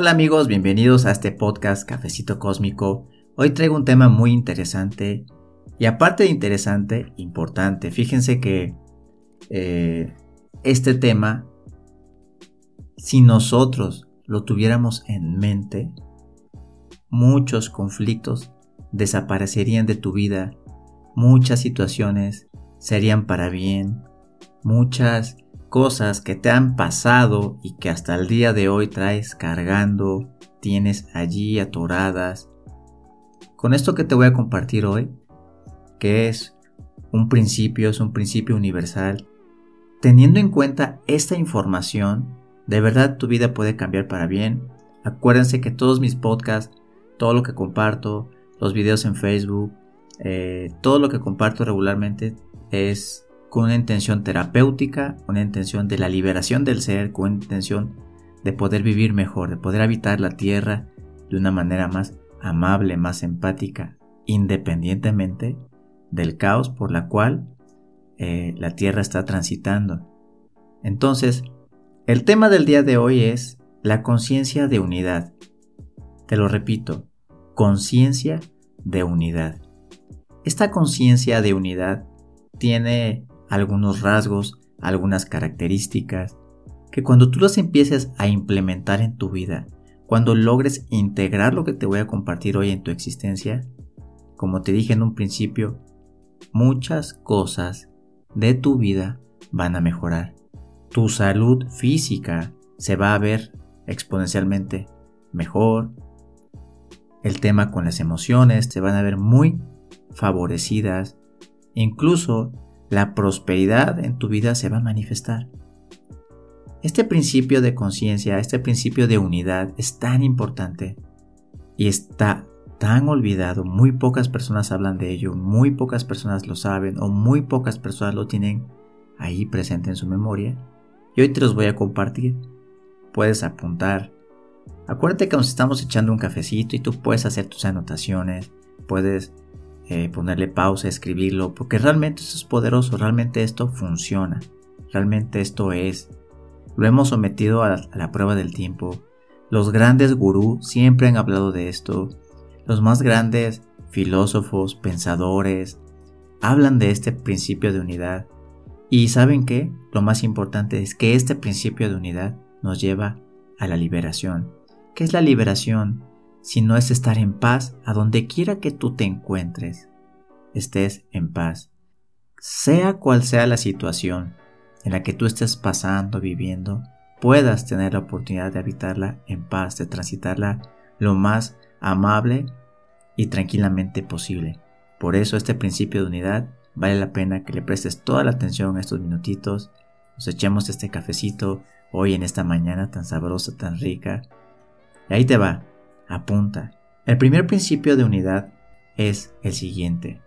Hola amigos, bienvenidos a este podcast Cafecito Cósmico. Hoy traigo un tema muy interesante y aparte de interesante, importante. Fíjense que eh, este tema, si nosotros lo tuviéramos en mente, muchos conflictos desaparecerían de tu vida, muchas situaciones serían para bien, muchas cosas que te han pasado y que hasta el día de hoy traes cargando, tienes allí atoradas. Con esto que te voy a compartir hoy, que es un principio, es un principio universal, teniendo en cuenta esta información, de verdad tu vida puede cambiar para bien. Acuérdense que todos mis podcasts, todo lo que comparto, los videos en Facebook, eh, todo lo que comparto regularmente es con una intención terapéutica, una intención de la liberación del ser, con una intención de poder vivir mejor, de poder habitar la tierra de una manera más amable, más empática, independientemente del caos por la cual eh, la tierra está transitando. Entonces, el tema del día de hoy es la conciencia de unidad. Te lo repito, conciencia de unidad. Esta conciencia de unidad tiene algunos rasgos, algunas características, que cuando tú las empieces a implementar en tu vida, cuando logres integrar lo que te voy a compartir hoy en tu existencia, como te dije en un principio, muchas cosas de tu vida van a mejorar. Tu salud física se va a ver exponencialmente mejor. El tema con las emociones se van a ver muy favorecidas. Incluso la prosperidad en tu vida se va a manifestar. Este principio de conciencia, este principio de unidad es tan importante y está tan olvidado, muy pocas personas hablan de ello, muy pocas personas lo saben o muy pocas personas lo tienen ahí presente en su memoria. Y hoy te los voy a compartir. Puedes apuntar. Acuérdate que nos estamos echando un cafecito y tú puedes hacer tus anotaciones, puedes eh, ponerle pausa, escribirlo, porque realmente esto es poderoso, realmente esto funciona, realmente esto es. Lo hemos sometido a la, prueba del tiempo. Los grandes gurús siempre han hablado de esto. Los más grandes filósofos, pensadores, hablan de este principio de unidad. Y saben qué? Lo más importante es que este principio de unidad nos lleva a la liberación. ¿Qué es la liberación? Si no es estar en paz a donde quiera que tú te encuentres, estés en paz. Sea cual sea la situación en la que tú estés pasando, viviendo, puedas tener la oportunidad de habitarla en paz, de transitarla lo más amable y tranquilamente posible. Por eso este principio de unidad vale la pena que le prestes toda la atención a estos minutitos, nos echemos este cafecito hoy en esta mañana tan sabrosa, tan rica. Y ahí te va, apunta. El primer principio de unidad es el siguiente.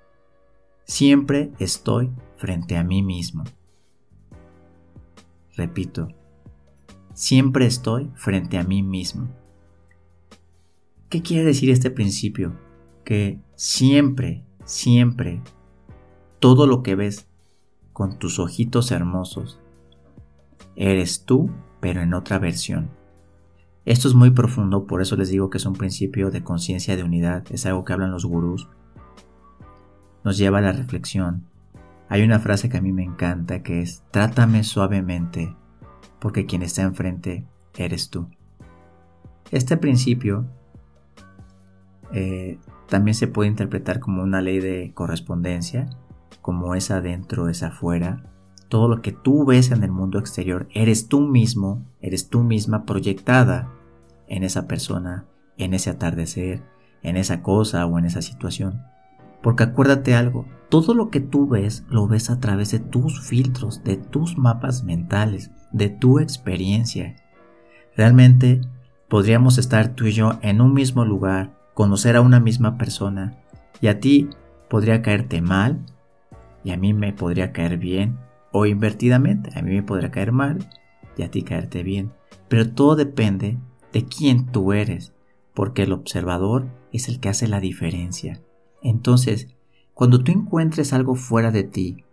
Siempre estoy frente a mí mismo. Repito, siempre estoy frente a mí mismo. ¿Qué quiere decir este principio? Que siempre, siempre, todo lo que ves con tus ojitos hermosos, eres tú, pero en otra versión. Esto es muy profundo, por eso les digo que es un principio de conciencia de unidad, es algo que hablan los gurús. Nos lleva a la reflexión. Hay una frase que a mí me encanta que es, trátame suavemente, porque quien está enfrente eres tú. Este principio eh, también se puede interpretar como una ley de correspondencia, como es adentro, es afuera. Todo lo que tú ves en el mundo exterior, eres tú mismo, eres tú misma proyectada en esa persona, en ese atardecer, en esa cosa o en esa situación. Porque acuérdate algo, todo lo que tú ves lo ves a través de tus filtros, de tus mapas mentales, de tu experiencia. Realmente podríamos estar tú y yo en un mismo lugar, conocer a una misma persona, y a ti podría caerte mal, y a mí me podría caer bien, o invertidamente, a mí me podría caer mal, y a ti caerte bien. Pero todo depende de quién tú eres, porque el observador es el que hace la diferencia. Entonces, cuando tú encuentres algo fuera de ti,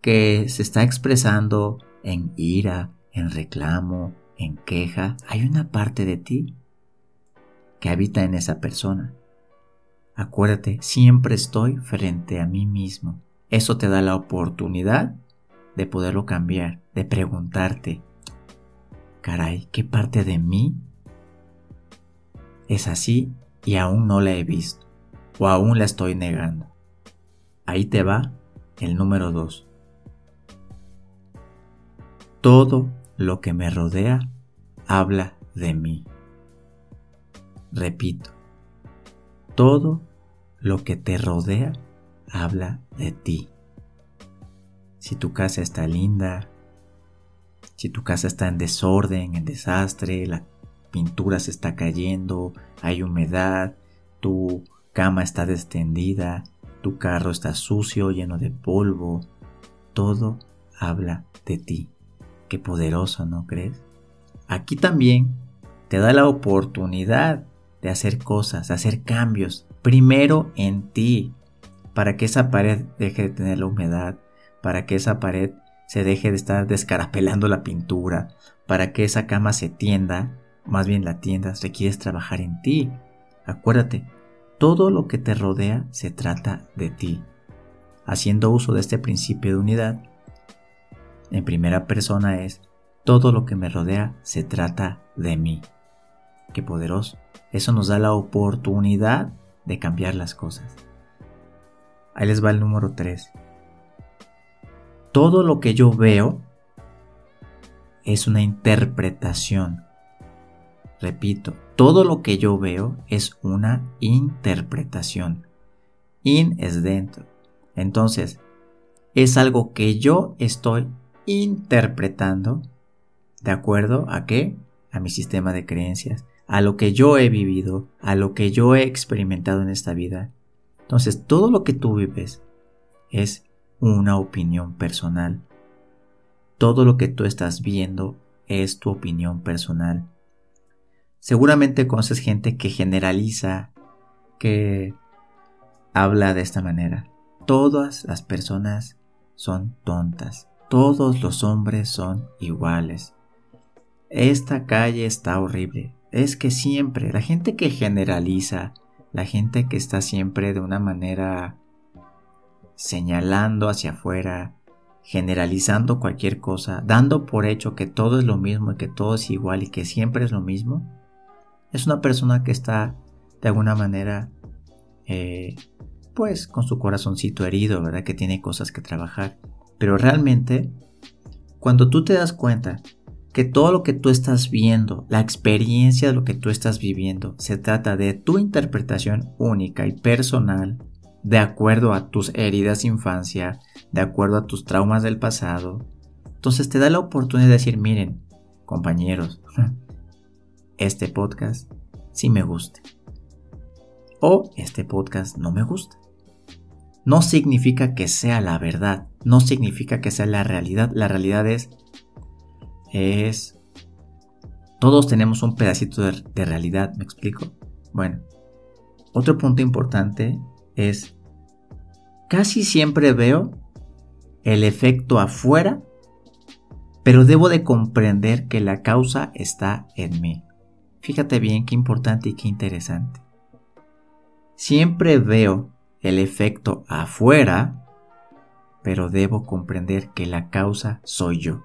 que se está expresando en ira, en reclamo, en queja, hay una parte de ti que habita en esa persona. Acuérdate, siempre estoy frente a mí mismo. Eso te da la oportunidad de poderlo cambiar, de preguntarte, caray, ¿qué parte de mí es así y aún no la he visto o aún la estoy negando? Ahí te va el número 2. Todo lo que me rodea habla de mí. Repito, todo lo que te rodea habla de ti. Si tu casa está linda, si tu casa está en desorden, en desastre, la pintura se está cayendo, hay humedad, tu cama está destendida, tu carro está sucio, lleno de polvo, todo habla de ti. Qué poderoso, ¿no crees? Aquí también te da la oportunidad de hacer cosas, de hacer cambios, primero en ti, para que esa pared deje de tener la humedad, para que esa pared se deje de estar descarapelando la pintura, para que esa cama se tienda, más bien la tiendas, requieres trabajar en ti. Acuérdate, todo lo que te rodea se trata de ti. Haciendo uso de este principio de unidad, en primera persona es, todo lo que me rodea se trata de mí. Qué poderoso. Eso nos da la oportunidad de cambiar las cosas. Ahí les va el número 3. Todo lo que yo veo es una interpretación. Repito, todo lo que yo veo es una interpretación. In es dentro. Entonces, es algo que yo estoy interpretando de acuerdo a qué? A mi sistema de creencias, a lo que yo he vivido, a lo que yo he experimentado en esta vida. Entonces, todo lo que tú vives es una opinión personal. Todo lo que tú estás viendo es tu opinión personal. Seguramente conoces gente que generaliza, que habla de esta manera. Todas las personas son tontas. Todos los hombres son iguales. Esta calle está horrible es que siempre, la gente que generaliza, la gente que está siempre de una manera señalando hacia afuera, generalizando cualquier cosa, dando por hecho que todo es lo mismo y que todo es igual y que siempre es lo mismo, es una persona que está de alguna manera, eh, pues con su corazoncito herido, ¿verdad? Que tiene cosas que trabajar. Pero realmente, cuando tú te das cuenta que todo lo que tú estás viendo, la experiencia de lo que tú estás viviendo, se trata de tu interpretación única y personal, de acuerdo a tus heridas de infancia, de acuerdo a tus traumas del pasado. Entonces te da la oportunidad de decir, miren, compañeros, este podcast sí me gusta. O este podcast no me gusta. No significa que sea la verdad, no significa que sea la realidad. La realidad es es... Todos tenemos un pedacito de, realidad, ¿me explico? Bueno, otro punto importante es, casi siempre veo el efecto afuera, pero debo de comprender que la causa está en mí. Fíjate bien qué importante y qué interesante. Siempre veo el efecto afuera, pero debo comprender que la causa soy yo.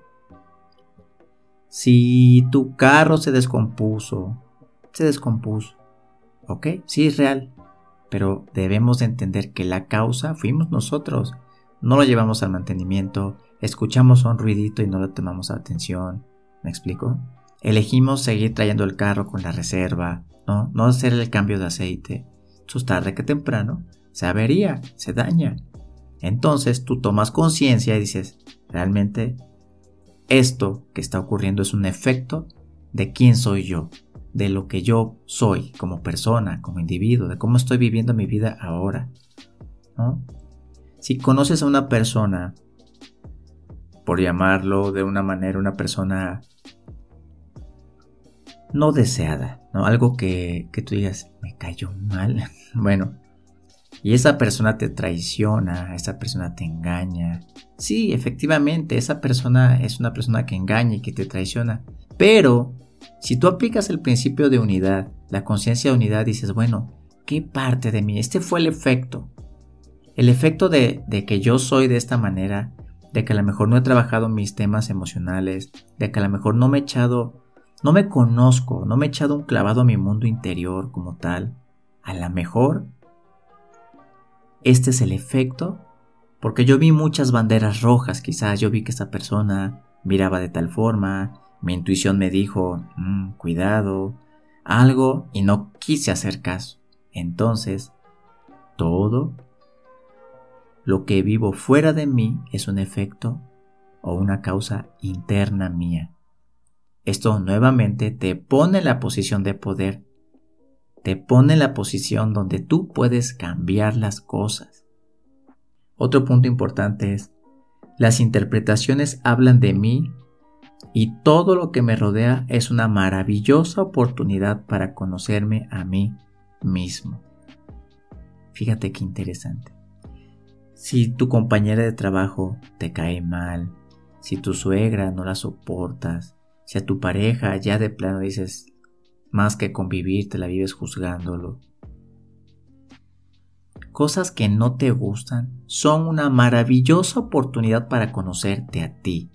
Si tu carro se descompuso, se descompuso. ¿Ok? Sí es real. Pero debemos entender que la causa fuimos nosotros. No lo llevamos al mantenimiento, escuchamos un ruidito y no le tomamos atención. ¿Me explico? Elegimos seguir trayendo el carro con la reserva, ¿no? No hacer el cambio de aceite. Entonces tarde que temprano se avería, se daña. Entonces tú tomas conciencia y dices, realmente esto que está ocurriendo es un efecto de quién soy yo, de lo que yo soy como persona, como individuo, de cómo estoy viviendo mi vida ahora. Si conoces a una persona, por llamarlo de una manera, una persona no deseada, ¿no? algo que, que tú digas, me cayó mal. bueno, y esa persona te traiciona, esa persona te engaña. Sí, efectivamente, esa persona es una persona que engaña y que te traiciona. Pero Si tú aplicas el principio de unidad, la conciencia de unidad, dices, bueno, ¿qué parte de mí? Este fue el efecto. El efecto de, de que yo soy de esta manera, de que a lo mejor no he trabajado mis temas emocionales, de que a lo mejor no me he echado, no me conozco, no me he echado un clavado a mi mundo interior como tal, a lo mejor este es el efecto, porque yo vi muchas banderas rojas, quizás yo vi que esta persona miraba de tal forma, mi intuición me dijo, mm, cuidado, algo, y no quise hacer caso. Entonces, todo lo que vivo fuera de mí es un efecto o una causa interna mía. Esto nuevamente te pone en la posición de poder, te pone en la posición donde tú puedes cambiar las cosas. Otro punto importante es, las interpretaciones hablan de mí y todo lo que me rodea es una maravillosa oportunidad para conocerme a mí mismo. Fíjate qué interesante. Si tu compañera de trabajo te cae mal, si tu suegra no la soportas, si a tu pareja ya de plano dices, más que convivir, te la vives juzgándolo. Cosas que no te gustan son una maravillosa oportunidad para conocerte a ti.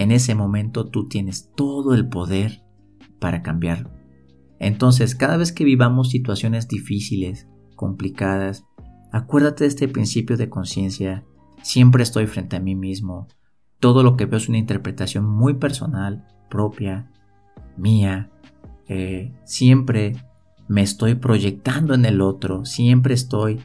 En ese momento tú tienes todo el poder para cambiarlo. Entonces, cada vez que vivamos situaciones difíciles, complicadas, Acuérdate de este principio de conciencia. Siempre estoy frente a mí mismo. Todo lo que veo es una interpretación muy personal, propia, mía. Eh, siempre me estoy proyectando en el otro. Siempre estoy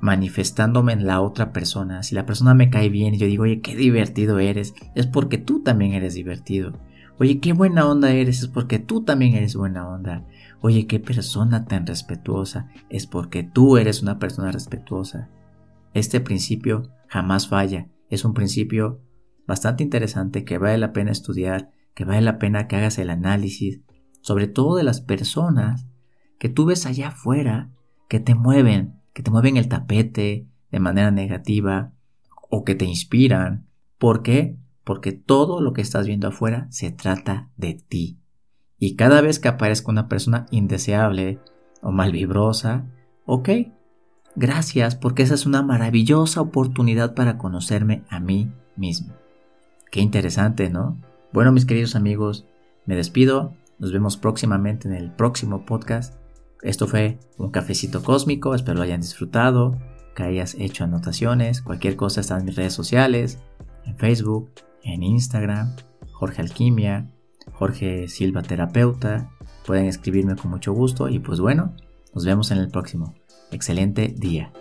manifestándome en la otra persona. Si la persona me cae bien y yo digo, oye, qué divertido eres, es porque tú también eres divertido. Oye, qué buena onda eres, es porque tú también eres buena onda. Oye, qué persona tan respetuosa, es porque tú eres una persona respetuosa. Este principio jamás falla, es un principio bastante interesante que vale la pena estudiar, que vale la pena que hagas el análisis, sobre todo de las personas que tú ves allá afuera, que te mueven, que te mueven el tapete de manera negativa o que te inspiran. ¿Por qué? Porque todo lo que estás viendo afuera se trata de ti. Y cada vez que aparezca una persona indeseable o malvibrosa, ok, gracias porque esa es una maravillosa oportunidad para conocerme a mí mismo. Qué interesante, ¿no? Bueno, mis queridos amigos, me despido. Nos vemos próximamente en el próximo podcast. Esto fue un cafecito cósmico. Espero lo hayan disfrutado, que hayas hecho anotaciones. Cualquier cosa está en mis redes sociales, en Facebook, en Instagram, Jorge Alquimia, Jorge Silva Terapeuta. Pueden escribirme con mucho gusto y pues bueno, nos vemos en el próximo. Excelente día.